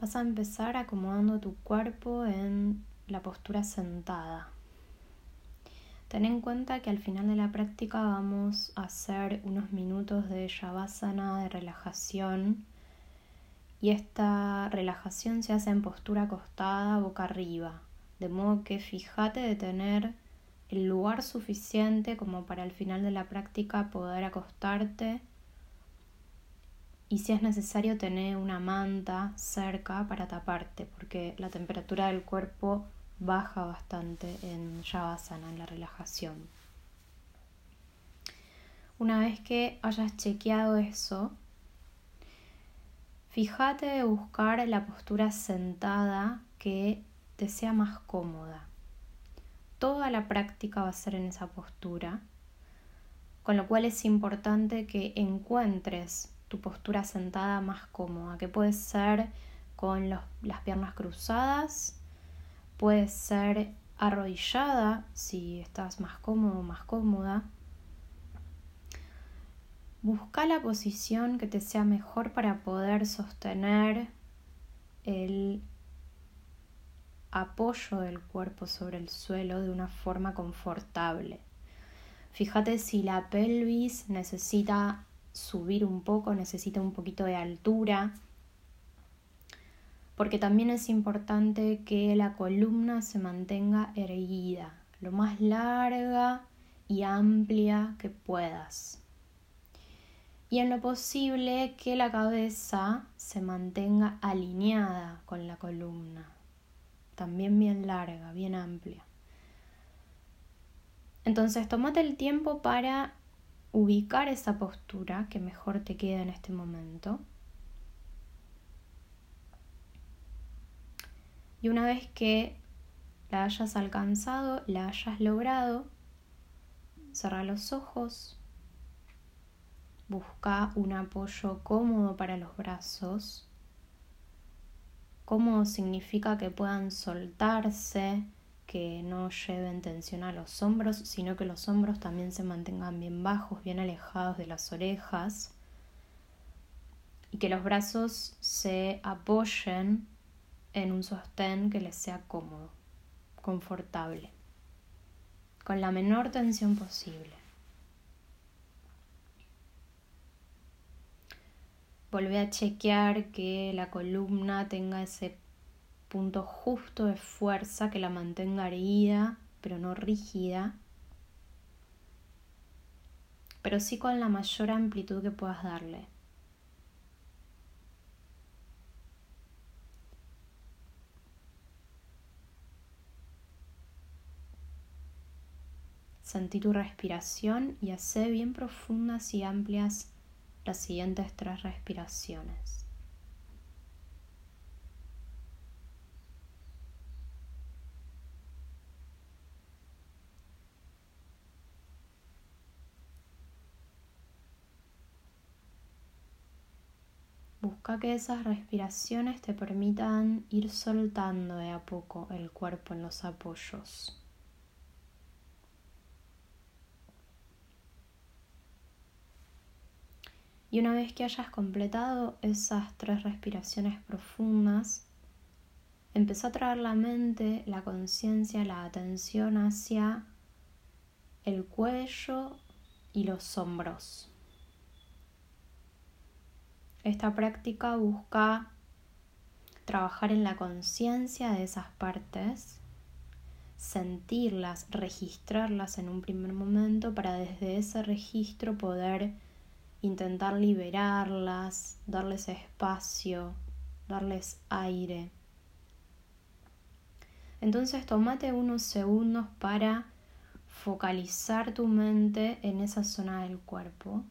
Vas a empezar acomodando tu cuerpo en la postura sentada. Ten en cuenta que al final de la práctica vamos a hacer unos minutos de shavasana, de relajación. Y esta relajación se hace en postura acostada, boca arriba. De modo que fíjate de tener el lugar suficiente como para al final de la práctica poder acostarte y si es necesario tener una manta cerca para taparte porque la temperatura del cuerpo baja bastante en Shavasana, en la relajación. Una vez que hayas chequeado eso, fíjate de buscar la postura sentada que te sea más cómoda. Toda la práctica va a ser en esa postura, con lo cual es importante que encuentres tu postura sentada más cómoda, que puede ser con las piernas cruzadas, puede ser arrodillada si estás más cómodo más cómoda. Busca la posición que te sea mejor para poder sostener el apoyo del cuerpo sobre el suelo de una forma confortable. Fíjate si la pelvis necesita subir un poco, necesita un poquito de altura, porque también es importante que la columna se mantenga erguida, lo más larga y amplia que puedas. Y en lo posible que la cabeza se mantenga alineada con la columna, también bien larga, bien amplia. Entonces, tómate el tiempo para ubicar esa postura que mejor te queda en este momento. Y una vez que la hayas alcanzado, la hayas logrado, cerra los ojos, busca un apoyo cómodo para los brazos. Cómodo significa que puedan soltarse, que no lleven tensión a los hombros, sino que los hombros también se mantengan bien bajos, bien alejados de las orejas y que los brazos se apoyen en un sostén que les sea cómodo, confortable, con la menor tensión posible. Volvé a chequear que la columna tenga ese punto justo de fuerza que la mantenga erguida, pero no rígida, pero sí con la mayor amplitud que puedas darle. Sentí tu respiración y hace bien profundas y amplias las siguientes tres respiraciones. Busca que esas respiraciones te permitan ir soltando de a poco el cuerpo en los apoyos. Y una vez que hayas completado esas tres respiraciones profundas, empieza a traer la mente, la conciencia, la atención hacia el cuello y los hombros. Esta práctica busca trabajar en la conciencia de esas partes, sentirlas, registrarlas en un primer momento para desde ese registro poder intentar liberarlas, darles espacio, darles aire. Entonces tómate unos segundos para focalizar tu mente en esa zona del cuerpo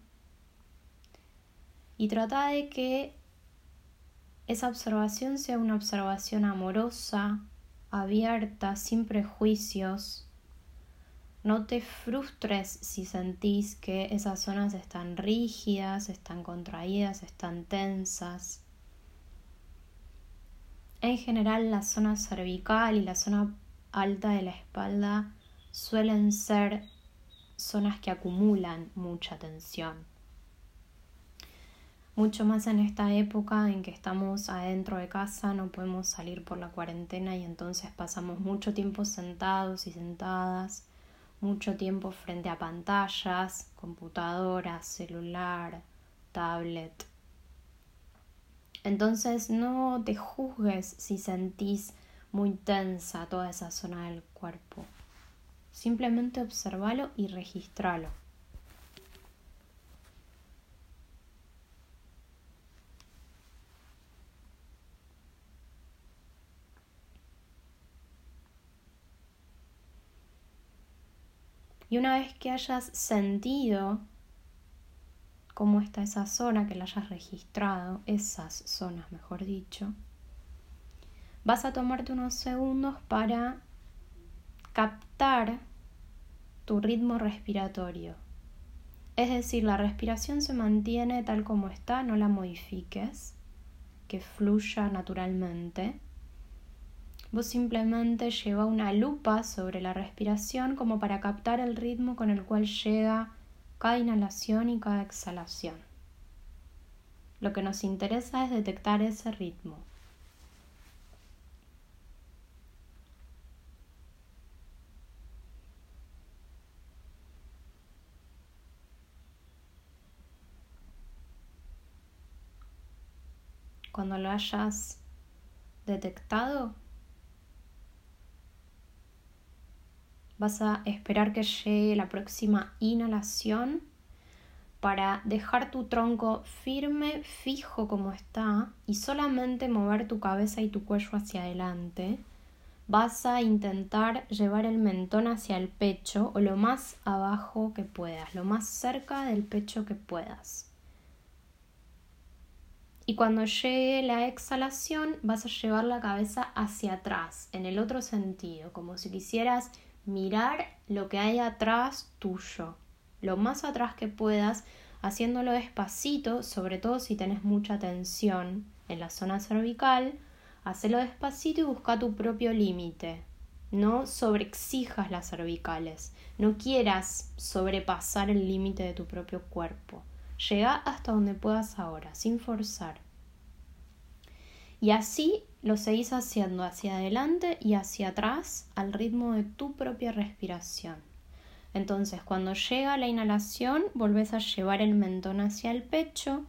y trata de que esa observación sea una observación amorosa, abierta, sin prejuicios. No te frustres si sentís que esas zonas están rígidas, están contraídas, están tensas. En general la zona cervical y la zona alta de la espalda suelen ser zonas que acumulan mucha tensión. Mucho más en esta época en que estamos adentro de casa, no podemos salir por la cuarentena y entonces pasamos mucho tiempo sentados y sentadas, mucho tiempo frente a pantallas, computadora, celular, tablet. Entonces no te juzgues si sentís muy tensa toda esa zona del cuerpo. Simplemente observalo y registralo. Y una vez que hayas sentido cómo está esa zona, que la hayas registrado, esas zonas mejor dicho, vas a tomarte unos segundos para captar tu ritmo respiratorio. Es decir, la respiración se mantiene tal como está, no la modifiques, que fluya naturalmente. Vos simplemente lleva una lupa sobre la respiración como para captar el ritmo con el cual llega cada inhalación y cada exhalación. Lo que nos interesa es detectar ese ritmo. Cuando lo hayas detectado, Vas a esperar que llegue la próxima inhalación para dejar tu tronco firme, fijo como está y solamente mover tu cabeza y tu cuello hacia adelante. Vas a intentar llevar el mentón hacia el pecho o lo más abajo que puedas, lo más cerca del pecho que puedas. Y cuando llegue la exhalación vas a llevar la cabeza hacia atrás, en el otro sentido, como si quisieras mirar lo que hay atrás tuyo, lo más atrás que puedas, haciéndolo despacito, sobre todo si tenés mucha tensión en la zona cervical, hacelo despacito y busca tu propio límite. No sobreexijas las cervicales, no quieras sobrepasar el límite de tu propio cuerpo. Llega hasta donde puedas ahora, sin forzar. Y así lo seguís haciendo hacia adelante y hacia atrás al ritmo de tu propia respiración. Entonces, cuando llega la inhalación, volvés a llevar el mentón hacia el pecho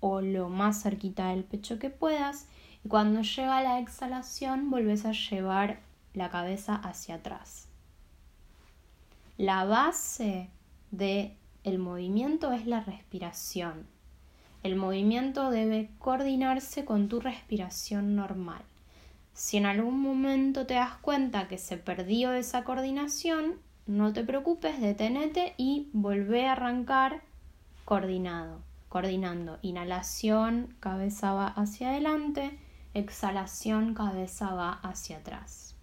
o lo más cerquita del pecho que puedas. Y cuando llega la exhalación, volvés a llevar la cabeza hacia atrás. La base del el movimiento es la respiración. El movimiento debe coordinarse con tu respiración normal. Si en algún momento te das cuenta que se perdió esa coordinación, no te preocupes, detenete y volvé a arrancar coordinado, coordinando. Inhalación, cabeza va hacia adelante, exhalación, cabeza va hacia atrás.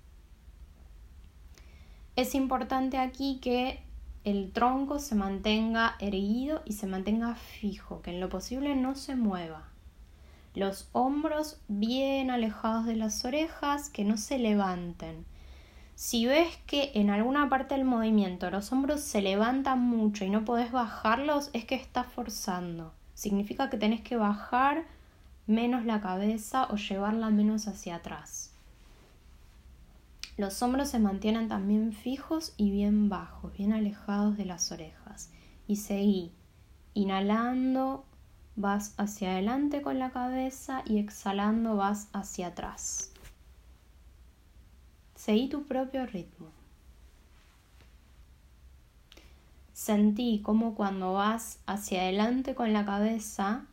Es importante aquí que el tronco se mantenga erguido y se mantenga fijo, que en lo posible no se mueva. Los hombros bien alejados de las orejas, que no se levanten. Si ves que en alguna parte del movimiento los hombros se levantan mucho y no podés bajarlos, es que estás forzando. Significa que tenés que bajar menos la cabeza o llevarla menos hacia atrás. Los hombros se mantienen también fijos y bien bajos, bien alejados de las orejas. Y seguí. Inhalando vas hacia adelante con la cabeza y exhalando vas hacia atrás. Seguí tu propio ritmo. Sentí como cuando vas hacia adelante con la cabeza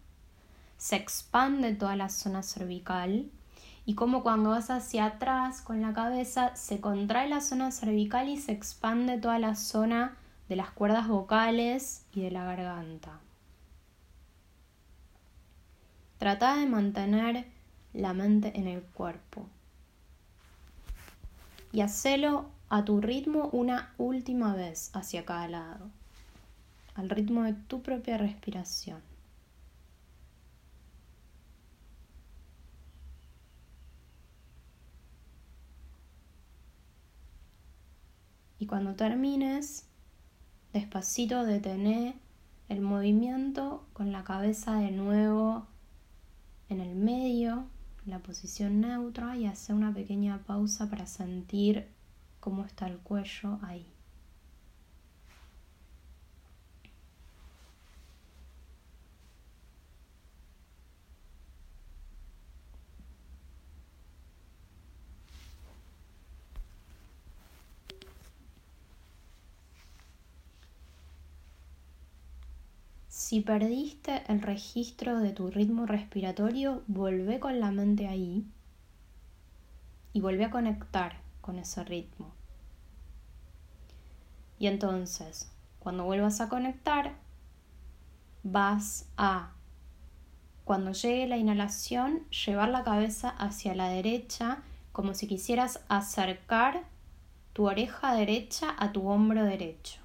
se expande toda la zona cervical y como cuando vas hacia atrás con la cabeza se contrae la zona cervical y se expande toda la zona de las cuerdas vocales y de la garganta. Trata de mantener la mente en el cuerpo y hacelo a tu ritmo una última vez hacia cada lado, al ritmo de tu propia respiración. Y cuando termines, despacito detené el movimiento con la cabeza de nuevo en el medio, la posición neutra y hacer una pequeña pausa para sentir cómo está el cuello ahí. Si perdiste el registro de tu ritmo respiratorio, vuelve con la mente ahí y vuelve a conectar con ese ritmo. Y entonces, cuando vuelvas a conectar, vas a, cuando llegue la inhalación, llevar la cabeza hacia la derecha como si quisieras acercar tu oreja derecha a tu hombro derecho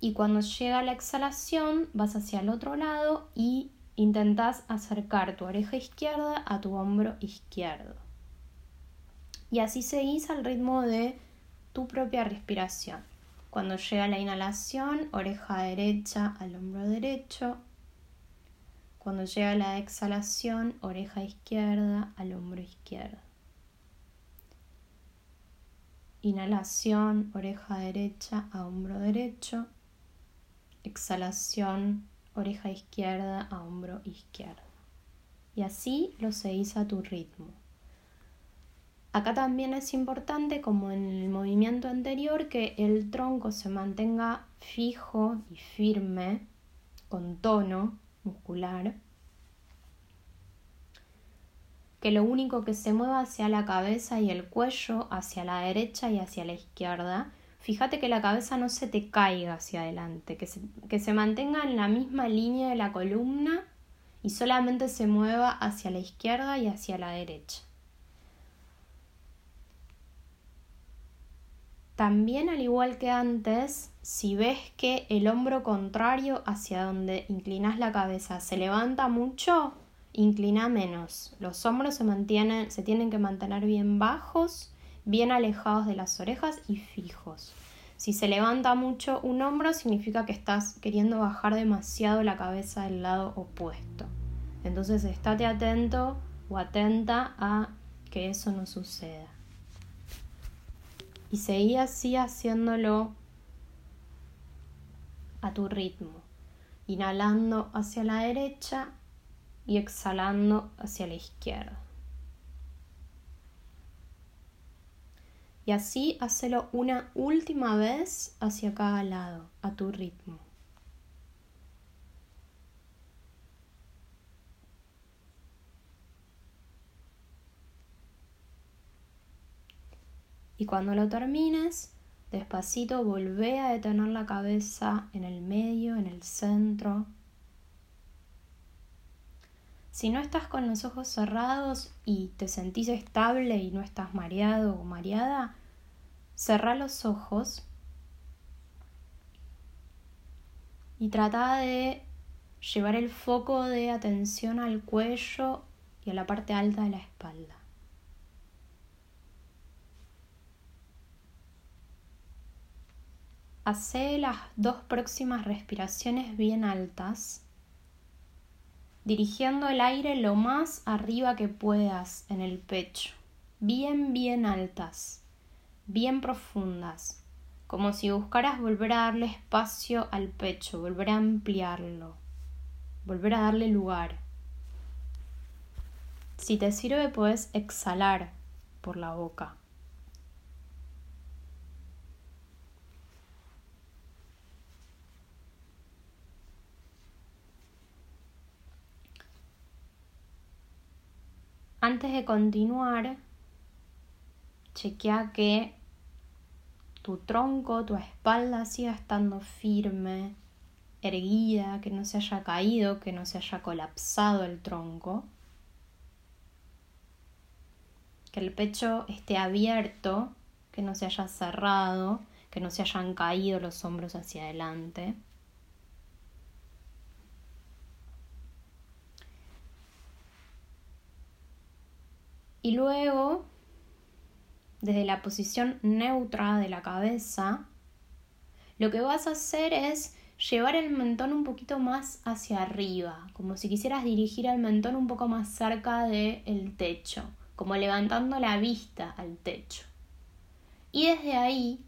y cuando llega la exhalación vas hacia el otro lado y intentas acercar tu oreja izquierda a tu hombro izquierdo. Y así seguís al ritmo de tu propia respiración. Cuando llega la inhalación, oreja derecha al hombro derecho. Cuando llega la exhalación, oreja izquierda al hombro izquierdo. Inhalación, oreja derecha a hombro derecho exhalación, oreja izquierda a hombro izquierdo. Y así lo seguís a tu ritmo. Acá también es importante, como en el movimiento anterior, que el tronco se mantenga fijo y firme, con tono muscular, que lo único que se mueva sea la cabeza y el cuello hacia la derecha y hacia la izquierda, fíjate que la cabeza no se te caiga hacia adelante, que se, que se mantenga en la misma línea de la columna y solamente se mueva hacia la izquierda y hacia la derecha. También al igual que antes, si ves que el hombro contrario hacia donde inclinas la cabeza se levanta mucho, inclina menos. Los hombros se mantienen, se tienen que mantener bien bajos bien alejados de las orejas y fijos. Si se levanta mucho un hombro significa que estás queriendo bajar demasiado la cabeza del lado opuesto. Entonces estate atento o atenta a que eso no suceda. Y seguí así haciéndolo a tu ritmo, inhalando hacia la derecha y exhalando hacia la izquierda. Y así hacelo una última vez hacia cada lado, a tu ritmo. Y cuando lo termines, despacito volvé a detener la cabeza en el medio, en el centro. Si no estás con los ojos cerrados y te sentís estable y no estás mareado o mareada, Cerra los ojos y trata de llevar el foco de atención al cuello y a la parte alta de la espalda. Hace las dos próximas respiraciones bien altas, dirigiendo el aire lo más arriba que puedas en el pecho, bien, bien altas bien profundas, como si buscaras volver a darle espacio al pecho, volver a ampliarlo, volver a darle lugar. Si te sirve, puedes exhalar por la boca. Antes de continuar, chequea que tu tronco, tu espalda siga estando firme, erguida, que no se haya caído, que no se haya colapsado el tronco. Que el pecho esté abierto, que no se haya cerrado, que no se hayan caído los hombros hacia adelante. Y luego desde la posición neutra de la cabeza, lo que vas a hacer es llevar el mentón un poquito más hacia arriba, como si quisieras dirigir el mentón un poco más cerca del techo, como levantando la vista al techo. Y desde ahí,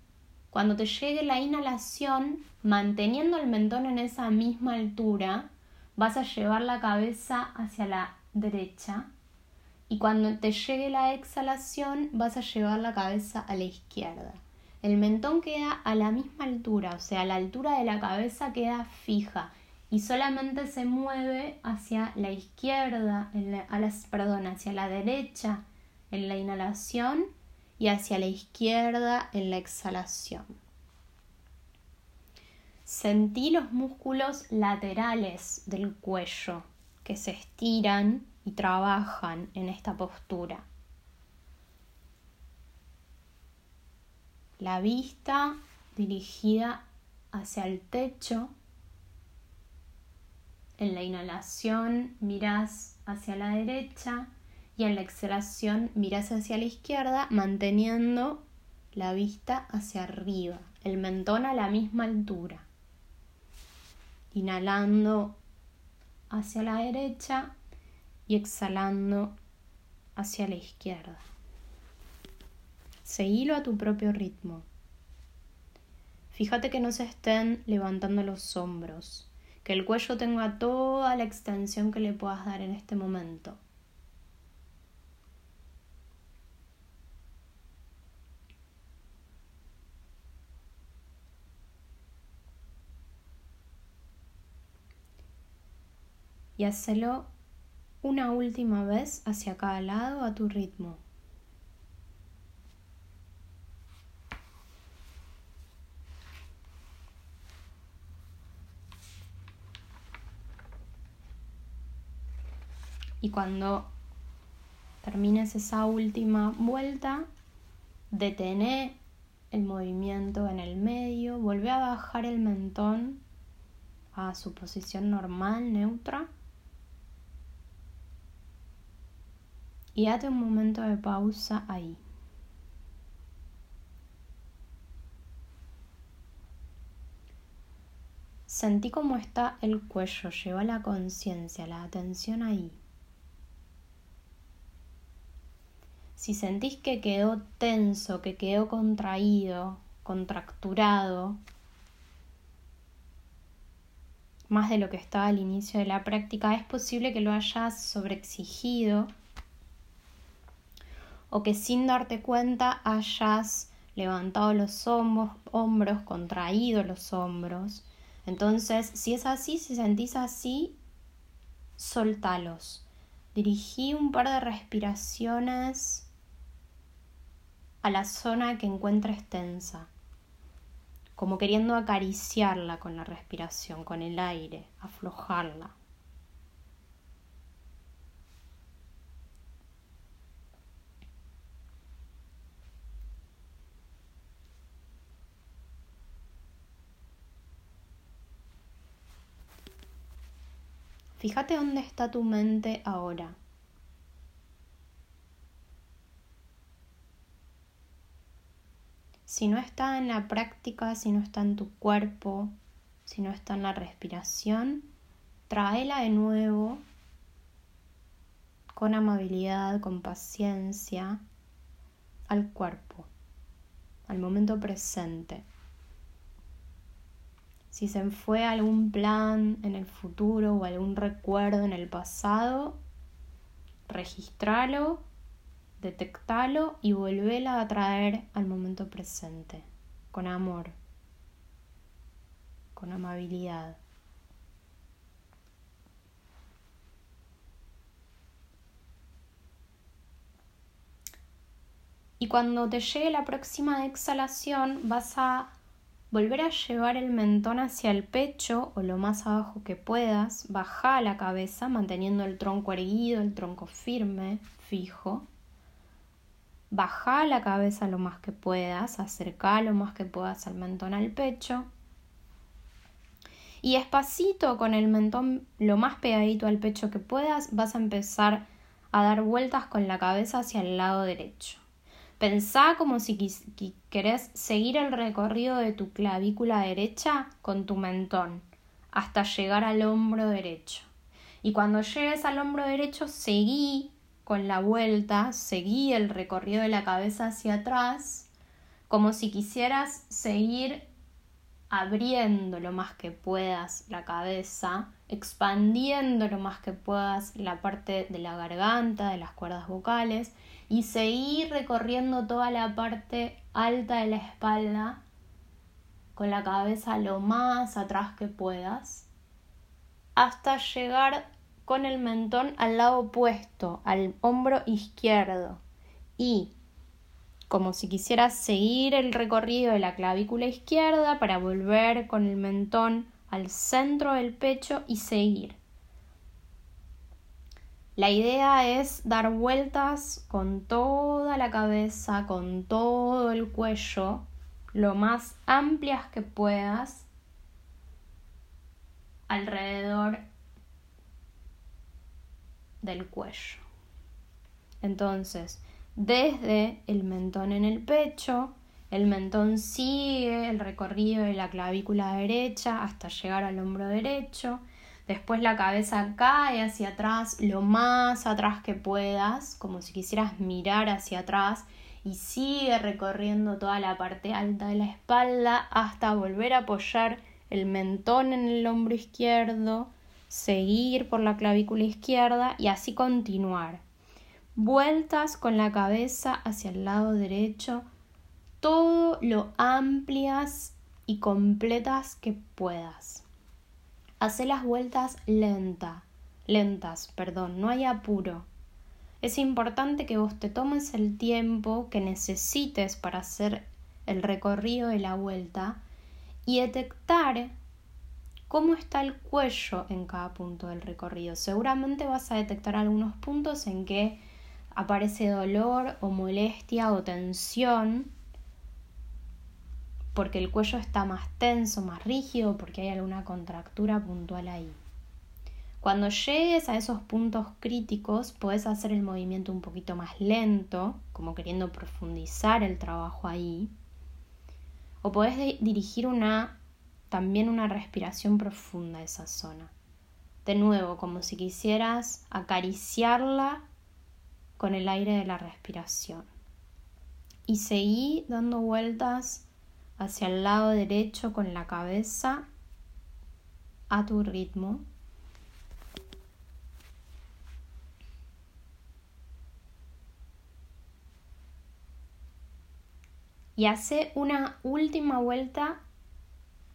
cuando te llegue la inhalación, manteniendo el mentón en esa misma altura, vas a llevar la cabeza hacia la derecha y cuando te llegue la exhalación vas a llevar la cabeza a la izquierda. El mentón queda a la misma altura, o sea, la altura de la cabeza queda fija y solamente se mueve hacia la izquierda, a perdón, hacia la derecha en la inhalación y hacia la izquierda en la exhalación. Sentí los músculos laterales del cuello que se estiran y trabajan en esta postura. La vista dirigida hacia el techo. En la inhalación miras hacia la derecha y en la exhalación miras hacia la izquierda manteniendo la vista hacia arriba, el mentón a la misma altura. Inhalando hacia la derecha y exhalando hacia la izquierda. Seguilo a tu propio ritmo. Fíjate que no se estén levantando los hombros, que el cuello tenga toda la extensión que le puedas dar en este momento. Y hacelo una última vez hacia cada lado a tu ritmo. Y cuando termines esa última vuelta, detene el movimiento en el medio, vuelve a bajar el mentón a su posición normal, neutra. Y date un momento de pausa ahí. Sentí cómo está el cuello, lleva la conciencia, la atención ahí. Si sentís que quedó tenso, que quedó contraído, contracturado, más de lo que estaba al inicio de la práctica, es posible que lo hayas sobreexigido o que sin darte cuenta hayas levantado los hombros, hombros, contraído los hombros. Entonces, si es así, si sentís así, soltalos. Dirigí un par de respiraciones a la zona que encuentres tensa, como queriendo acariciarla con la respiración, con el aire, aflojarla. Fíjate dónde está tu mente ahora. Si no está en la práctica, si no está en tu cuerpo, si no está en la respiración, tráela de nuevo con amabilidad, con paciencia al cuerpo, al momento presente si se fue algún plan en el futuro o algún recuerdo en el pasado, registralo, detectalo y volvela a traer al momento presente, con amor, con amabilidad. Y cuando te llegue la próxima exhalación vas a Volver a llevar el mentón hacia el pecho o lo más abajo que puedas. Baja la cabeza manteniendo el tronco erguido, el tronco firme, fijo. Baja la cabeza lo más que puedas, acerca lo más que puedas al mentón al pecho. Y despacito con el mentón lo más pegadito al pecho que puedas, vas a empezar a dar vueltas con la cabeza hacia el lado derecho. Pensá como si querés seguir el recorrido de tu clavícula derecha con tu mentón hasta llegar al hombro derecho. Y cuando llegues al hombro derecho, seguí con la vuelta, seguí el recorrido de la cabeza hacia atrás, como si quisieras seguir abriendo lo más que puedas la cabeza, expandiendo lo más que puedas la parte de la garganta, de las cuerdas vocales y seguir recorriendo toda la parte alta de la espalda con la cabeza lo más atrás que puedas hasta llegar con el mentón al lado opuesto, al hombro izquierdo y como si quisieras seguir el recorrido de la clavícula izquierda para volver con el mentón al centro del pecho y seguir. La idea es dar vueltas con toda la cabeza, con todo el cuello, lo más amplias que puedas alrededor del cuello. Entonces, desde el mentón en el pecho, el mentón sigue el recorrido de la clavícula derecha hasta llegar al hombro derecho. Después la cabeza cae hacia atrás lo más atrás que puedas, como si quisieras mirar hacia atrás y sigue recorriendo toda la parte alta de la espalda hasta volver a apoyar el mentón en el hombro izquierdo, seguir por la clavícula izquierda y así continuar vueltas con la cabeza hacia el lado derecho, todo lo amplias y completas que puedas. Hace las vueltas lenta, lentas, perdón, no hay apuro. Es importante que vos te tomes el tiempo que necesites para hacer el recorrido de la vuelta y detectar cómo está el cuello en cada punto del recorrido. Seguramente vas a detectar algunos puntos en que aparece dolor o molestia o tensión porque el cuello está más tenso, más rígido, porque hay alguna contractura puntual ahí. Cuando llegues a esos puntos críticos, puedes hacer el movimiento un poquito más lento, como queriendo profundizar el trabajo ahí. O podés dirigir una, también una respiración profunda a esa zona. De nuevo, como si quisieras acariciarla con el aire de la respiración. Y seguí dando vueltas hacia el lado derecho con la cabeza a tu ritmo. Y hace una última vuelta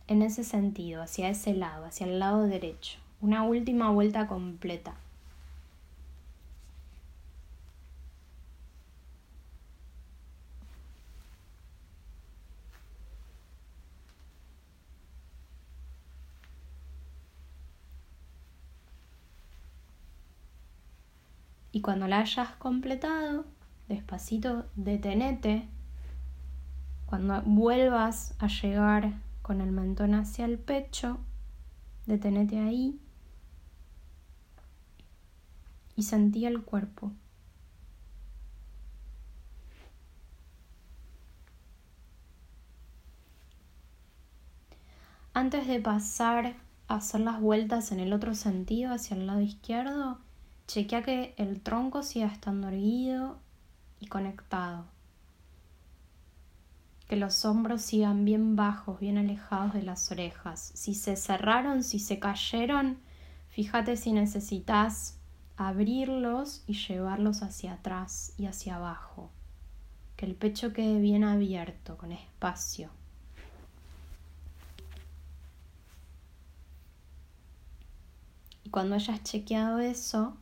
en ese sentido, hacia ese lado, hacia el lado derecho. Una última vuelta completa. Y cuando la hayas completado, despacito detenete. Cuando vuelvas a llegar con el mentón hacia el pecho, detenete ahí y sentí el cuerpo. Antes de pasar a hacer las vueltas en el otro sentido hacia el lado izquierdo, Chequea que el tronco siga estando erguido y conectado. Que los hombros sigan bien bajos, bien alejados de las orejas. Si se cerraron, si se cayeron, fíjate si necesitas abrirlos y llevarlos hacia atrás y hacia abajo. Que el pecho quede bien abierto, con espacio. Y cuando hayas chequeado eso,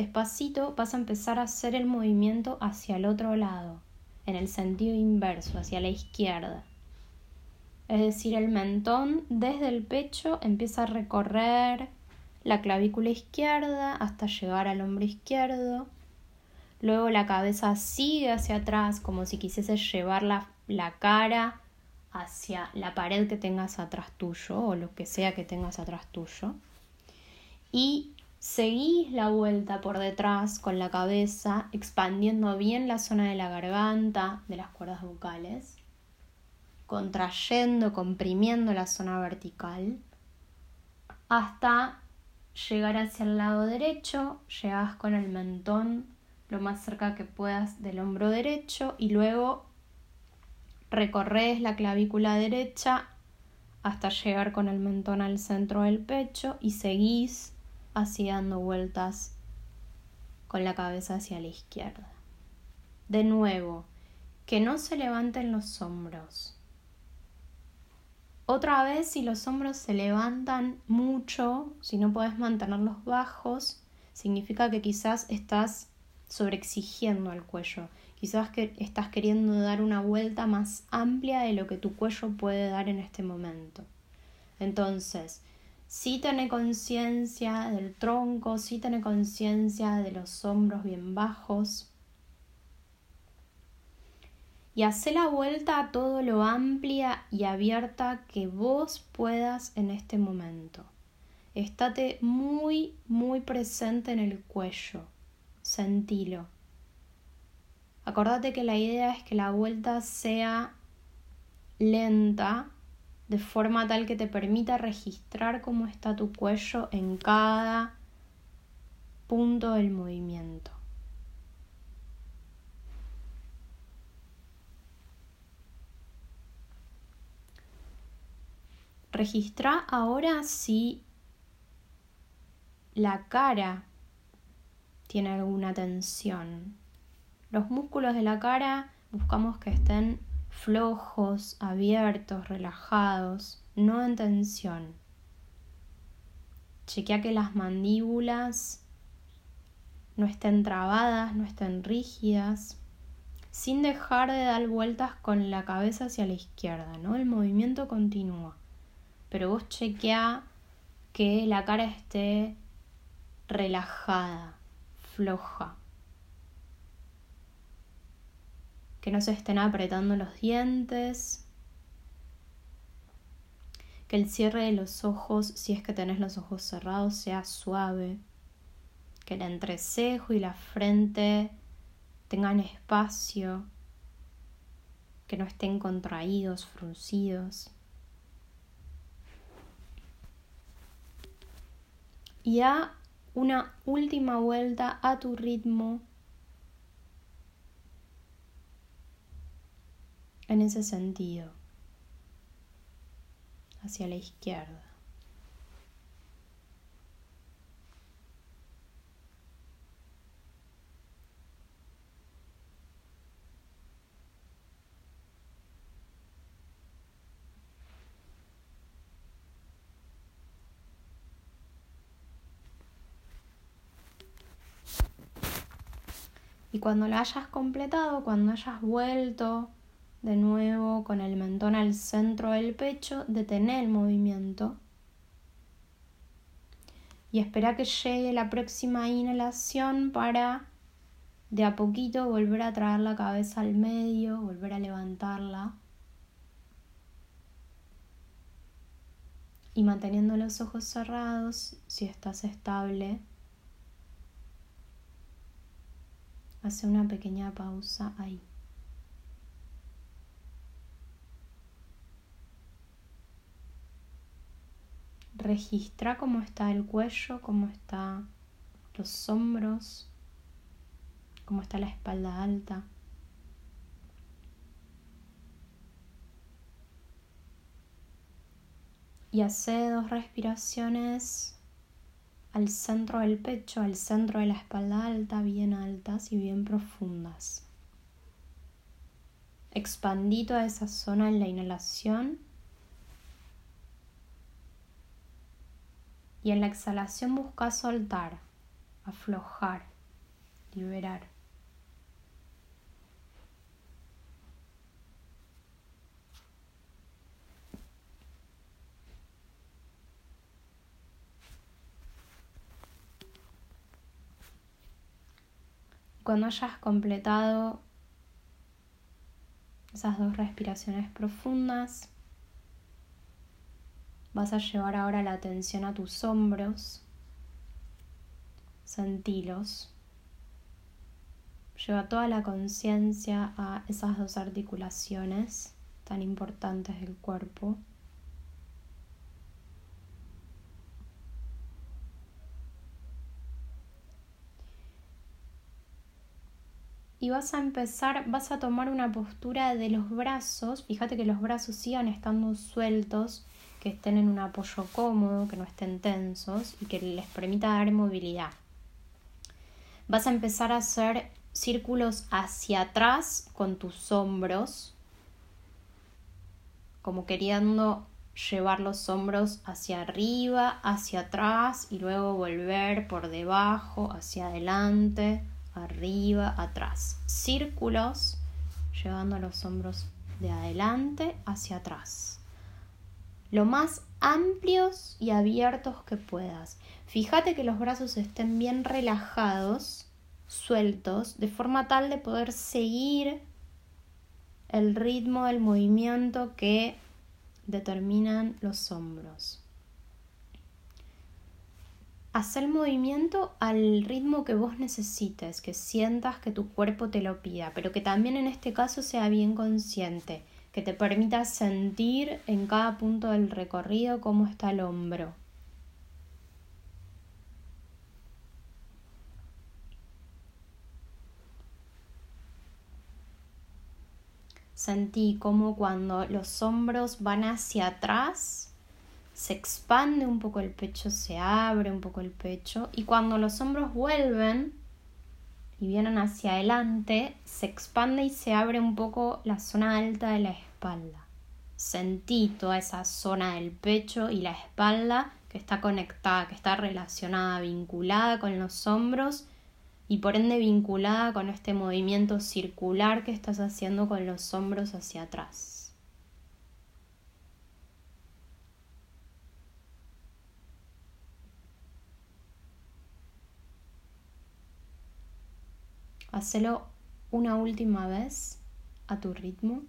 Despacito vas a empezar a hacer el movimiento hacia el otro lado, en el sentido inverso, hacia la izquierda. Es decir, el mentón desde el pecho empieza a recorrer la clavícula izquierda hasta llegar al hombro izquierdo. Luego la cabeza sigue hacia atrás como si quisiese llevar la, la cara hacia la pared que tengas atrás tuyo o lo que sea que tengas atrás tuyo. Y Seguís la vuelta por detrás con la cabeza, expandiendo bien la zona de la garganta, de las cuerdas vocales, contrayendo, comprimiendo la zona vertical, hasta llegar hacia el lado derecho, llegas con el mentón lo más cerca que puedas del hombro derecho y luego recorres la clavícula derecha hasta llegar con el mentón al centro del pecho y seguís así dando vueltas con la cabeza hacia la izquierda. De nuevo, que no se levanten los hombros. Otra vez, si los hombros se levantan mucho, si no puedes mantenerlos bajos, significa que quizás estás sobreexigiendo al cuello. Quizás que estás queriendo dar una vuelta más amplia de lo que tu cuello puede dar en este momento. Entonces, sí tener conciencia del tronco, sí tener conciencia de los hombros bien bajos. Y hace la vuelta a todo lo amplia y abierta que vos puedas en este momento. Estate muy, muy presente en el cuello. Sentilo. Acordate que la idea es que la vuelta sea lenta de forma tal que te permita registrar cómo está tu cuello en cada punto del movimiento. Registra ahora si la cara tiene alguna tensión. Los músculos de la cara buscamos que estén flojos, abiertos, relajados, no en tensión. Chequea que las mandíbulas no estén trabadas, no estén rígidas, sin dejar de dar vueltas con la cabeza hacia la izquierda, ¿no? El movimiento continúa. Pero vos chequea que la cara esté relajada, floja. Que no se estén apretando los dientes, que el cierre de los ojos, si es que tenés los ojos cerrados, sea suave, que el entrecejo y la frente tengan espacio, que no estén contraídos, fruncidos. Y da una última vuelta a tu ritmo en ese sentido, hacia la izquierda. Y cuando lo hayas completado, cuando hayas vuelto de nuevo con el mentón al centro del pecho, detener el movimiento y espera que llegue la próxima inhalación para de a poquito volver a traer la cabeza al medio, volver a levantarla y manteniendo los ojos cerrados si estás estable. Hace una pequeña pausa ahí. Registra cómo está el cuello, cómo están los hombros, cómo está la espalda alta. Y hace dos respiraciones al centro del pecho, al centro de la espalda alta, bien altas y bien profundas. Expandí toda esa zona en la inhalación Y en la exhalación busca soltar, aflojar, liberar. Cuando hayas completado esas dos respiraciones profundas, Vas a llevar ahora la atención a tus hombros. Sentilos. Lleva toda la conciencia a esas dos articulaciones tan importantes del cuerpo. y vas a empezar, vas a tomar una postura de los brazos, fíjate que los brazos sigan estando sueltos, que estén en un apoyo cómodo, que no estén tensos y que les permita dar movilidad. Vas a empezar a hacer círculos hacia atrás con tus hombros, como queriendo llevar los hombros hacia arriba, hacia atrás y luego volver por debajo, hacia adelante, arriba, atrás. Círculos llevando los hombros de adelante hacia atrás. Lo más amplios y abiertos que puedas. Fíjate que los brazos estén bien relajados, sueltos, de forma tal de poder seguir el ritmo del movimiento que determinan los hombros. Haz el movimiento al ritmo que vos necesites, que sientas que tu cuerpo te lo pida, pero que también en este caso sea bien consciente, que te permita sentir en cada punto del recorrido cómo está el hombro. Sentí como cuando los hombros van hacia atrás, se expande un poco el pecho, se abre un poco el pecho y cuando los hombros vuelven y vienen hacia adelante, se expande y se abre un poco la zona alta de la espalda. Sentí toda esa zona del pecho y la espalda que está conectada, que está relacionada, vinculada con los hombros y por ende vinculada con este movimiento circular que estás haciendo con los hombros hacia atrás. Hacelo una última vez a tu ritmo.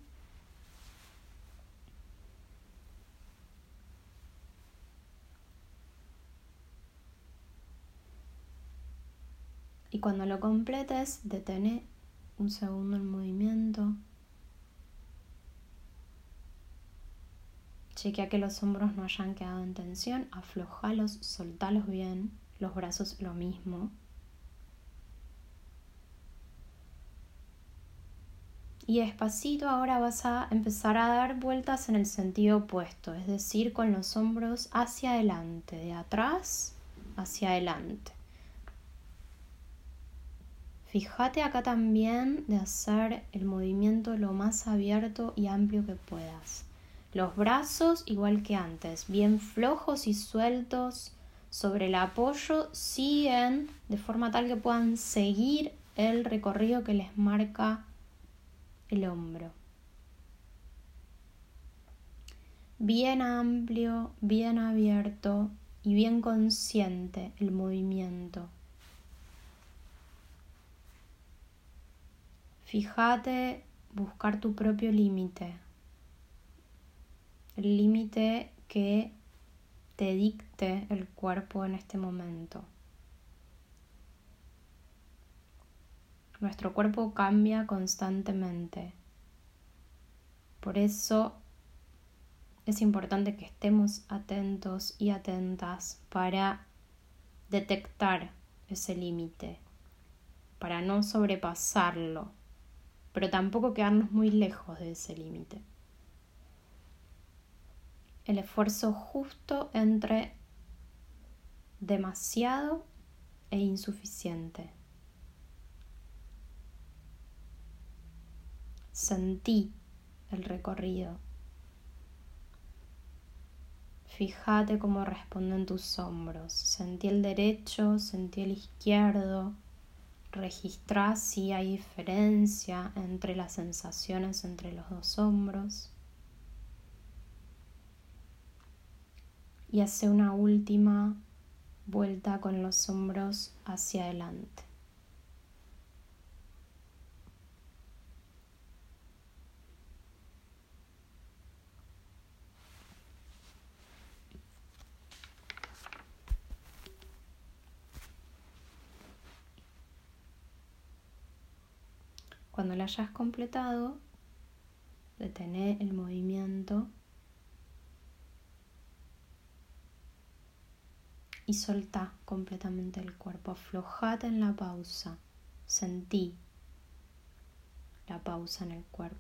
Y cuando lo completes, detene un segundo el movimiento. Chequea que los hombros no hayan quedado en tensión, aflojalos, soltalos bien, los brazos lo mismo. Y despacito ahora vas a empezar a dar vueltas en el sentido opuesto, es decir, con los hombros hacia adelante, de atrás hacia adelante. Fíjate acá también de hacer el movimiento lo más abierto y amplio que puedas. Los brazos, igual que antes, bien flojos y sueltos sobre el apoyo, siguen de forma tal que puedan seguir el recorrido que les marca el hombro. Bien amplio, bien abierto y bien consciente el movimiento. Fíjate buscar tu propio límite, el límite que te dicte el cuerpo en este momento. Nuestro cuerpo cambia constantemente. Por eso es importante que estemos atentos y atentas para detectar ese límite, para no sobrepasarlo, pero tampoco quedarnos muy lejos de ese límite. El esfuerzo justo entre demasiado e insuficiente. Sentí el recorrido. Fíjate cómo responden tus hombros. Sentí el derecho, sentí el izquierdo. Registra si hay diferencia entre las sensaciones entre los dos hombros. Y hace una última vuelta con los hombros hacia adelante. Cuando la hayas completado, detener el movimiento y soltá completamente el cuerpo. Aflojate en la pausa. Sentí la pausa en el cuerpo.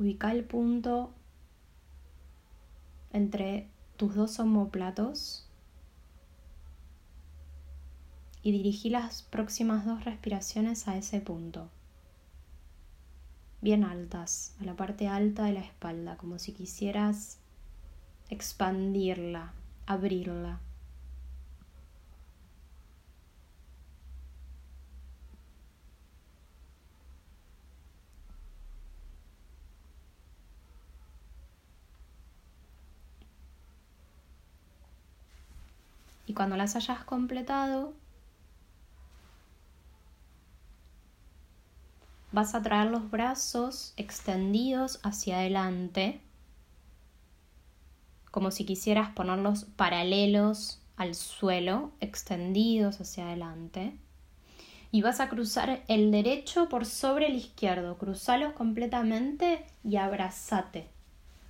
Ubica el punto entre tus dos homóplatos y dirigí las próximas dos respiraciones a ese punto. Bien altas, a la parte alta de la espalda, como si quisieras expandirla, abrirla. Cuando las hayas completado, vas a traer los brazos extendidos hacia adelante, como si quisieras ponerlos paralelos al suelo, extendidos hacia adelante. Y vas a cruzar el derecho por sobre el izquierdo, cruzalos completamente y abrazate.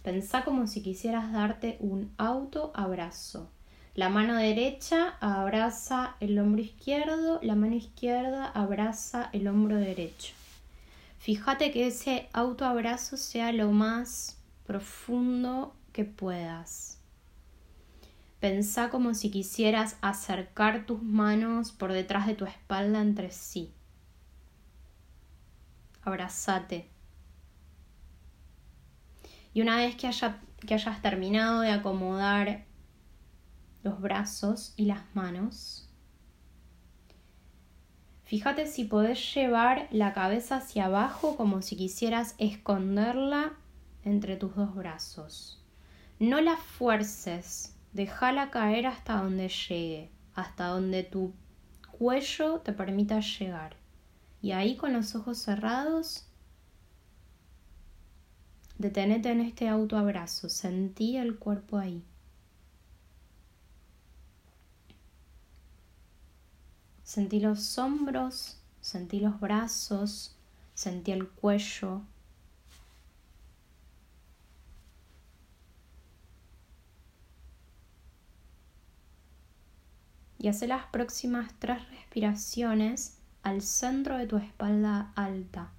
Pensá como si quisieras darte un auto abrazo. La mano derecha abraza el hombro izquierdo, la mano izquierda abraza el hombro derecho. Fíjate que ese autoabrazo sea lo más profundo que puedas. Pensá como si quisieras acercar tus manos por detrás de tu espalda entre sí. Abrazate. Y una vez que, haya, que hayas terminado de acomodar los brazos y las manos. Fíjate si podés llevar la cabeza hacia abajo como si quisieras esconderla entre tus dos brazos. No la fuerces, déjala caer hasta donde llegue, hasta donde tu cuello te permita llegar. Y ahí con los ojos cerrados, detenete en este autoabrazo, sentí el cuerpo ahí. Sentí los hombros, sentí los brazos, sentí el cuello. Y hace las próximas tres respiraciones al centro de tu espalda alta,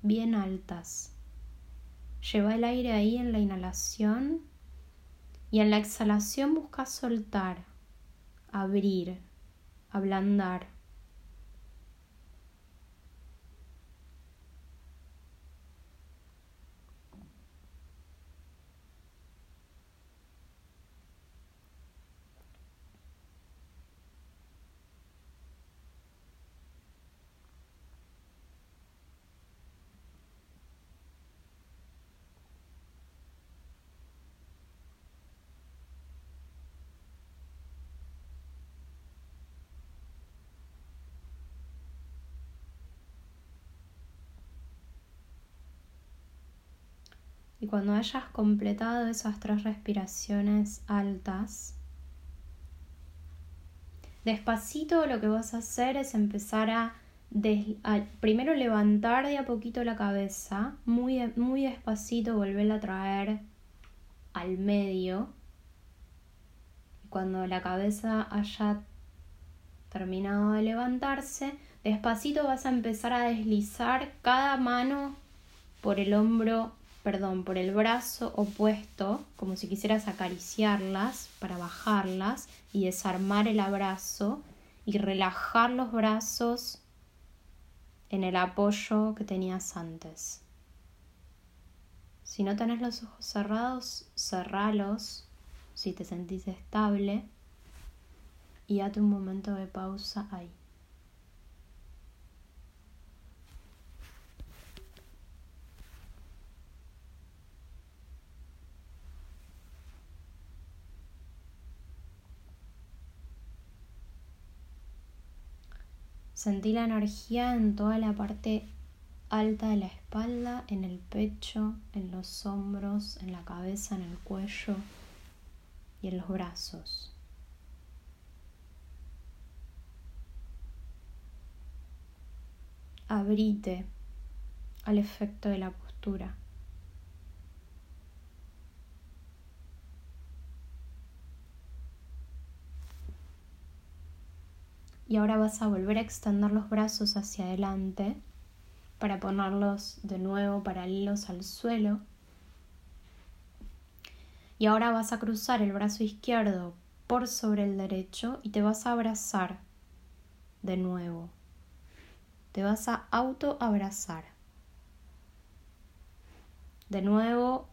bien altas. Lleva el aire ahí en la inhalación y en la exhalación busca soltar, abrir, ablandar. Cuando hayas completado esas tres respiraciones altas, despacito lo que vas a hacer es empezar a, primero levantar de a poquito la cabeza, muy, muy despacito volverla a traer al medio. Cuando la cabeza haya terminado de levantarse, despacito vas a empezar a deslizar cada mano por el hombro perdón, por el brazo opuesto, como si quisieras acariciarlas para bajarlas y desarmar el abrazo y relajar los brazos en el apoyo que tenías antes. Si no tenés los ojos cerrados, cerralos si te sentís estable y date un momento de pausa ahí. Sentí la energía en toda la parte alta de la espalda, en el pecho, en los hombros, en la cabeza, en el cuello. y en los brazos. Abrite al efecto de la postura. Y ahora vas a volver a extender los brazos hacia adelante para ponerlos de nuevo paralelos al suelo. Y ahora vas a cruzar el brazo izquierdo por sobre el derecho y te vas a abrazar de nuevo. Te vas a auto abrazar. De nuevo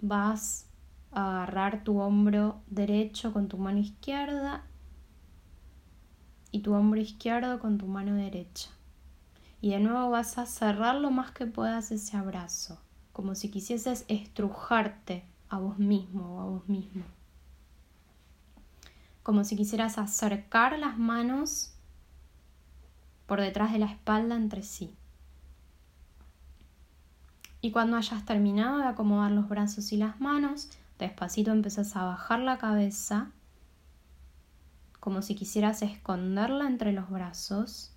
vas a agarrar tu hombro derecho con tu mano izquierda y tu hombro izquierdo con tu mano derecha. Y de nuevo vas a cerrar lo más que puedas ese abrazo, como si quisieses estrujarte a vos mismo o a vos mismo. Como si quisieras acercar las manos por detrás de la espalda entre sí. Y cuando hayas terminado de acomodar los brazos y las manos, despacito empezás a bajar la cabeza, como si quisieras esconderla entre los brazos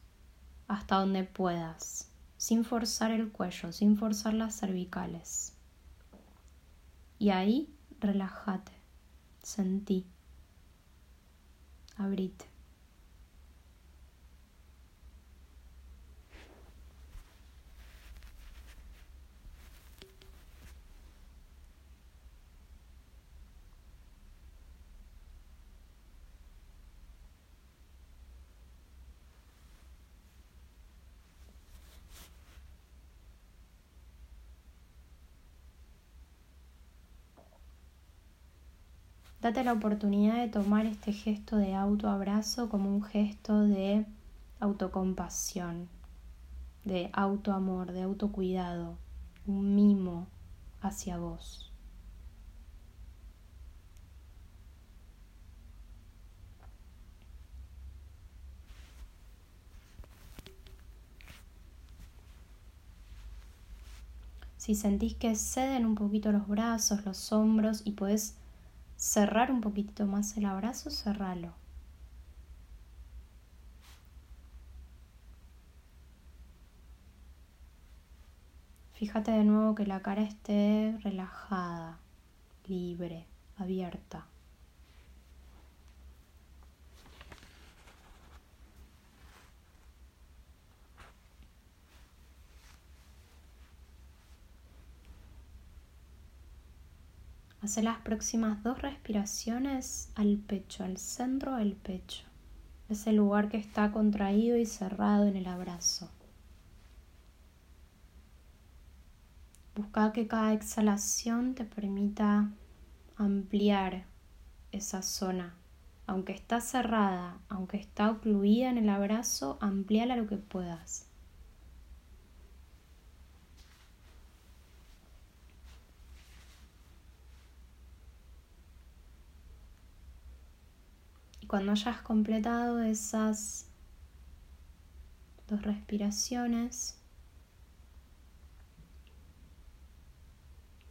hasta donde puedas, sin forzar el cuello, sin forzar las cervicales. Y ahí relájate, sentí, abrite. Date la oportunidad de tomar este gesto de autoabrazo como un gesto de autocompasión, de autoamor, de autocuidado, un mimo hacia vos. Si sentís que ceden un poquito los brazos, los hombros y podés cerrar un poquito más el abrazo, cerralo. Fíjate de nuevo que la cara esté relajada, libre, abierta. Hace las próximas dos respiraciones al pecho, al centro del pecho, ese lugar que está contraído y cerrado en el abrazo. Busca que cada exhalación te permita ampliar esa zona. Aunque está cerrada, aunque está ocluida en el abrazo, amplíala lo que puedas. Cuando hayas completado esas dos respiraciones,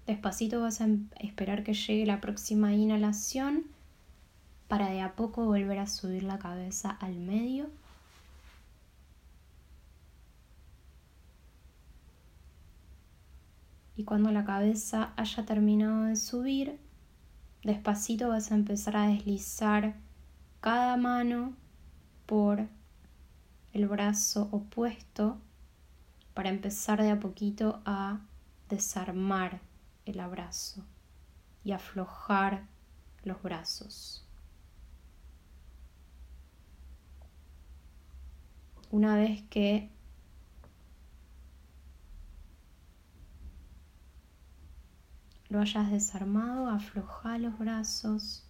despacito vas a em-, esperar que llegue la próxima inhalación para de a poco volver a subir la cabeza al medio. Y cuando la cabeza haya terminado de subir, despacito vas a empezar a deslizar cada mano por el brazo opuesto para empezar de a poquito a desarmar el abrazo y aflojar los brazos. Una vez que lo hayas desarmado, afloja los brazos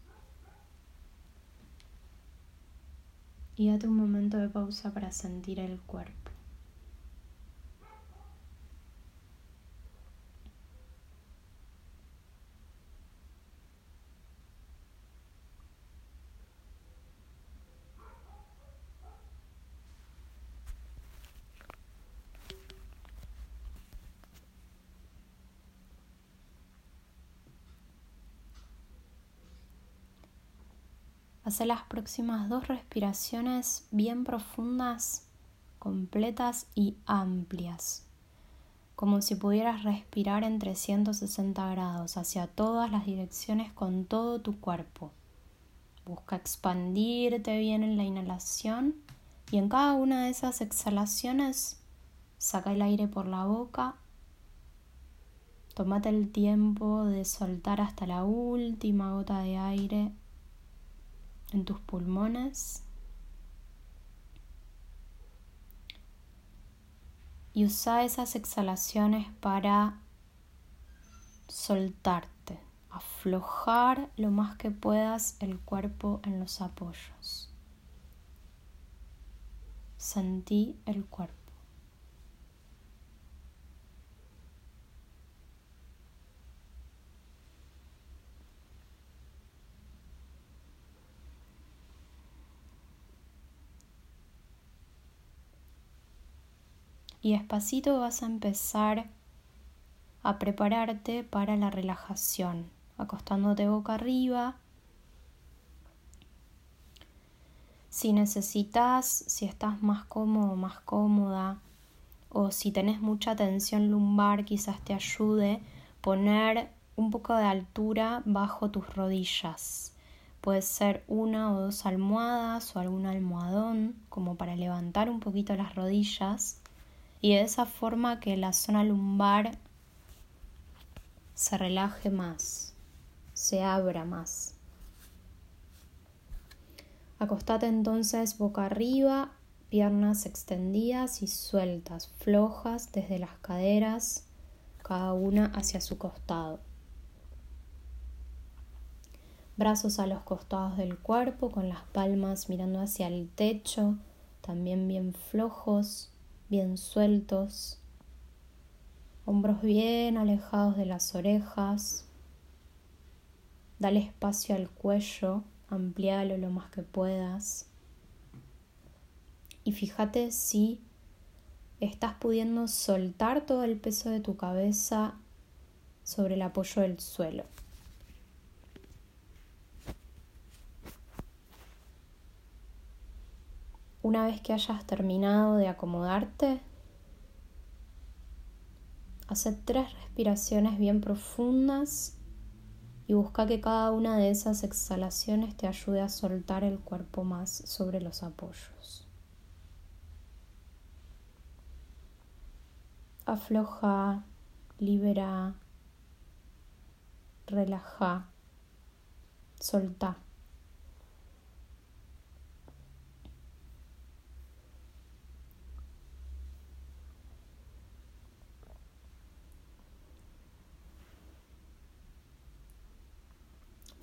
y date un momento de pausa para sentir el cuerpo. Hace las próximas dos respiraciones bien profundas, completas y amplias, como si pudieras respirar en 360 grados hacia todas las direcciones con todo tu cuerpo. Busca expandirte bien en la inhalación y en cada una de esas exhalaciones saca el aire por la boca. Tómate el tiempo de soltar hasta la última gota de aire en tus pulmones. Y usa esas exhalaciones para soltarte aflojar lo más que puedas el cuerpo en los apoyos. Sentí el cuerpo. Y despacito vas a empezar a prepararte para la relajación acostándote boca arriba. Si necesitas, si estás más cómodo, más cómoda, o si tenés mucha tensión lumbar, quizás te ayude poner un poco de altura bajo tus rodillas. Puede ser una o dos almohadas o algún almohadón como para levantar un poquito las rodillas y de esa forma que la zona lumbar se relaje más se abra más. Acostate entonces boca arriba, piernas extendidas y sueltas, flojas desde las caderas, cada una hacia su costado. Brazos a los costados del cuerpo con las palmas mirando hacia el techo, también bien flojos, bien sueltos. Hombros bien alejados de las orejas, Dale espacio al cuello, amplialo lo más que puedas. Y fíjate si estás pudiendo soltar todo el peso de tu cabeza sobre el apoyo del suelo. Una vez que hayas terminado de acomodarte, hace tres respiraciones bien profundas y busca que cada una de esas exhalaciones te ayude a soltar el cuerpo más sobre los apoyos. Afloja, libera, relaja, solta.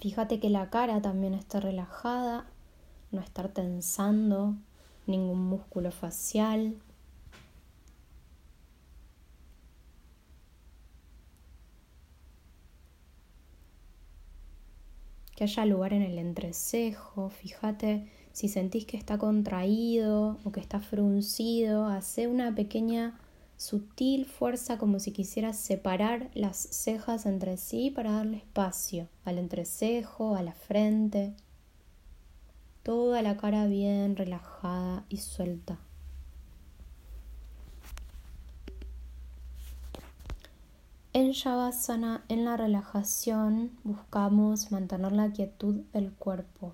Fíjate que la cara también esté relajada, no estar tensando ningún músculo facial. Que haya lugar en el entrecejo, fíjate si sentís que está contraído o que está fruncido, hace una pequeña sutil fuerza como si quisieras separar las cejas entre sí para darle espacio al entrecejo, a la frente, toda la cara bien relajada y suelta. En Shavasana, en la relajación, buscamos mantener la quietud del cuerpo.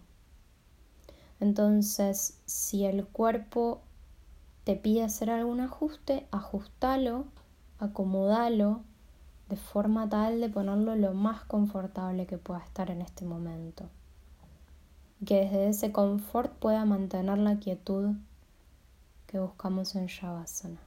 Entonces, si el cuerpo te pide hacer algún ajuste, ajustalo, acomodalo de forma tal de ponerlo lo más confortable que pueda estar en este momento. Que desde ese confort pueda mantener la quietud que buscamos en Shavasana.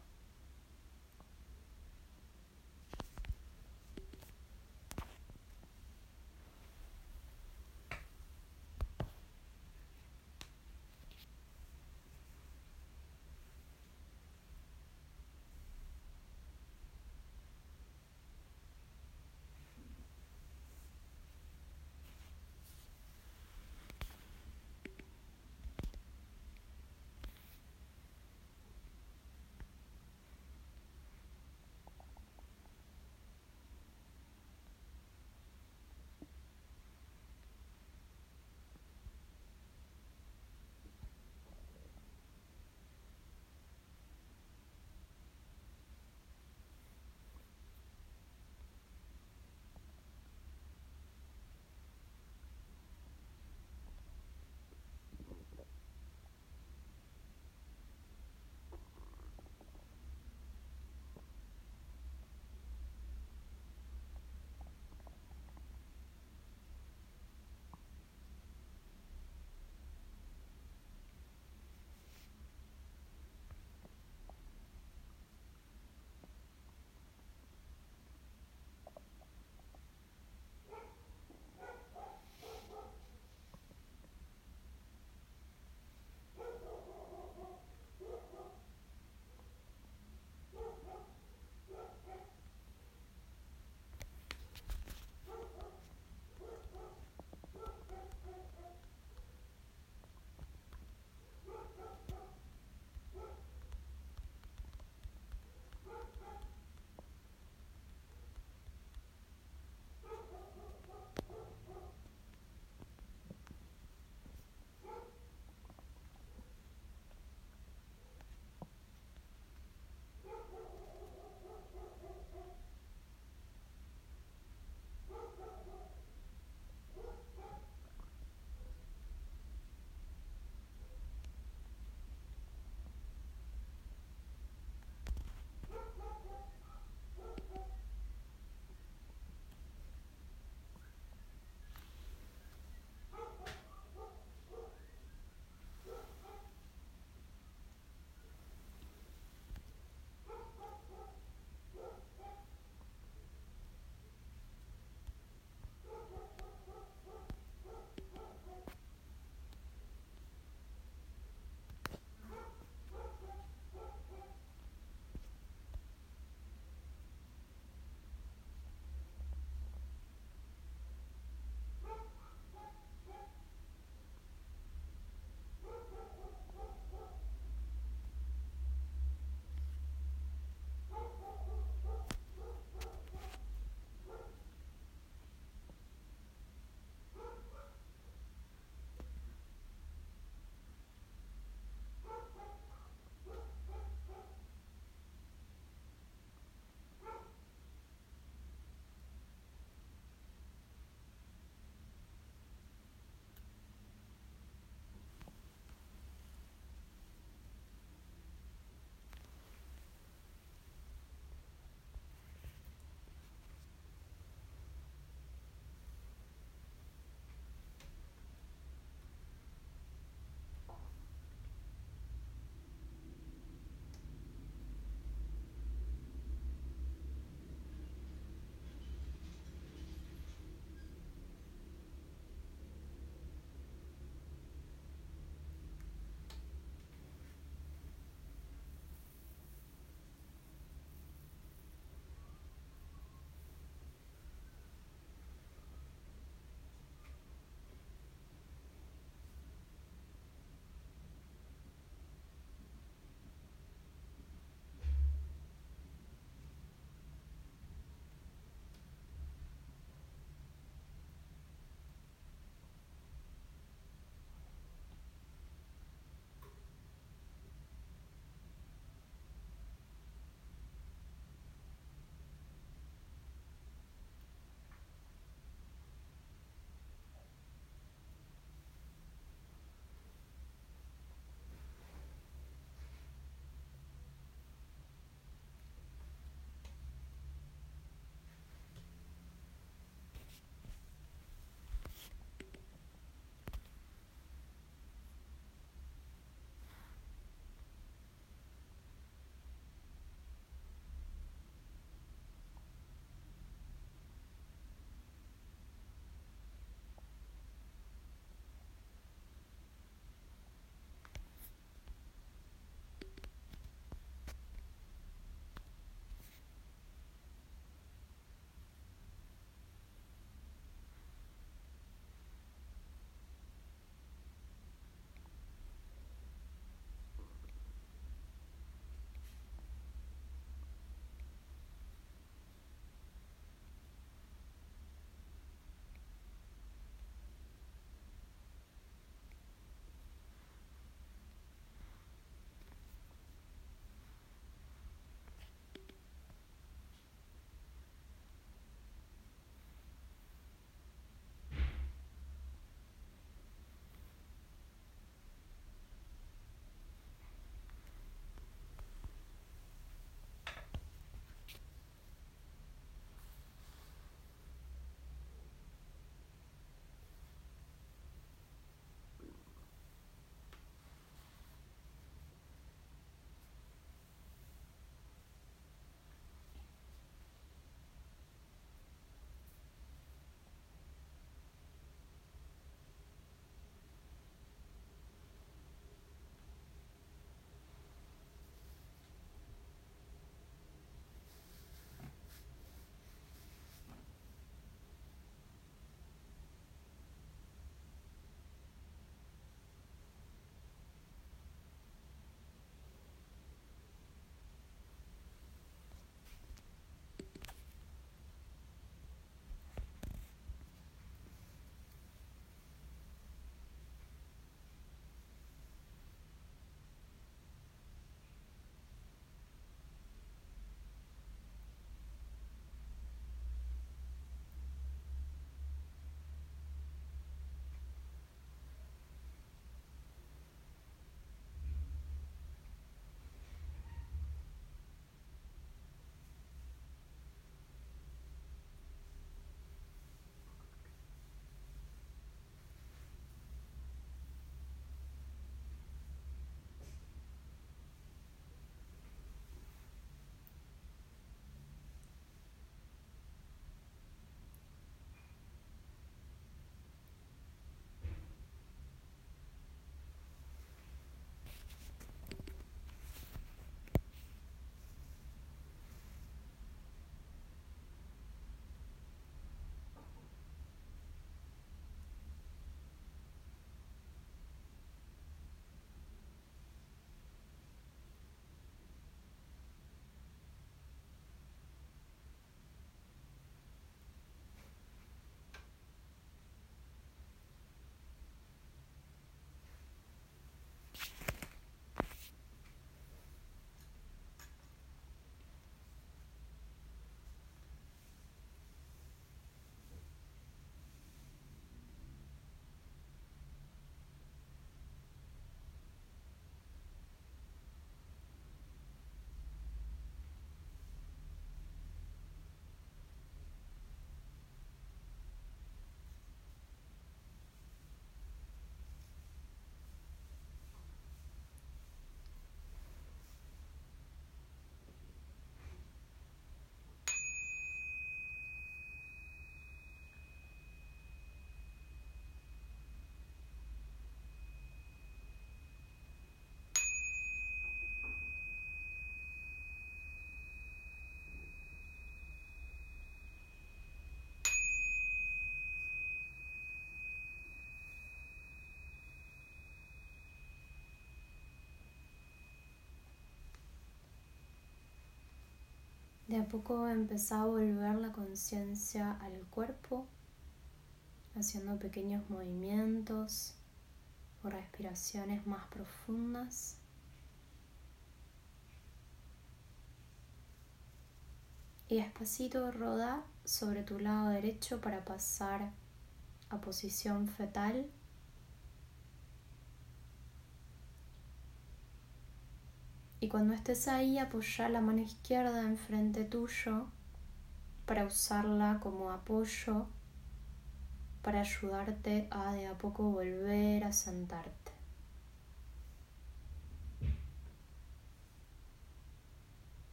De a poco empezá a volver la conciencia al cuerpo, haciendo pequeños movimientos o respiraciones más profundas. Y despacito roda sobre tu lado derecho para pasar a posición fetal. Y cuando estés ahí, apoya la mano izquierda enfrente tuyo para usarla como apoyo para ayudarte a de a poco volver a sentarte.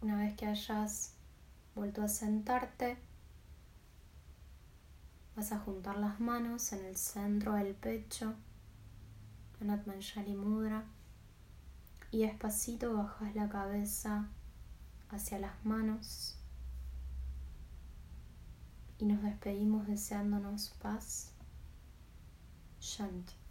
Una vez que hayas vuelto a sentarte, vas a juntar las manos en el centro del pecho, en Atmanjali Mudra y despacito bajas la cabeza hacia las manos y nos despedimos deseándonos paz, Shanti.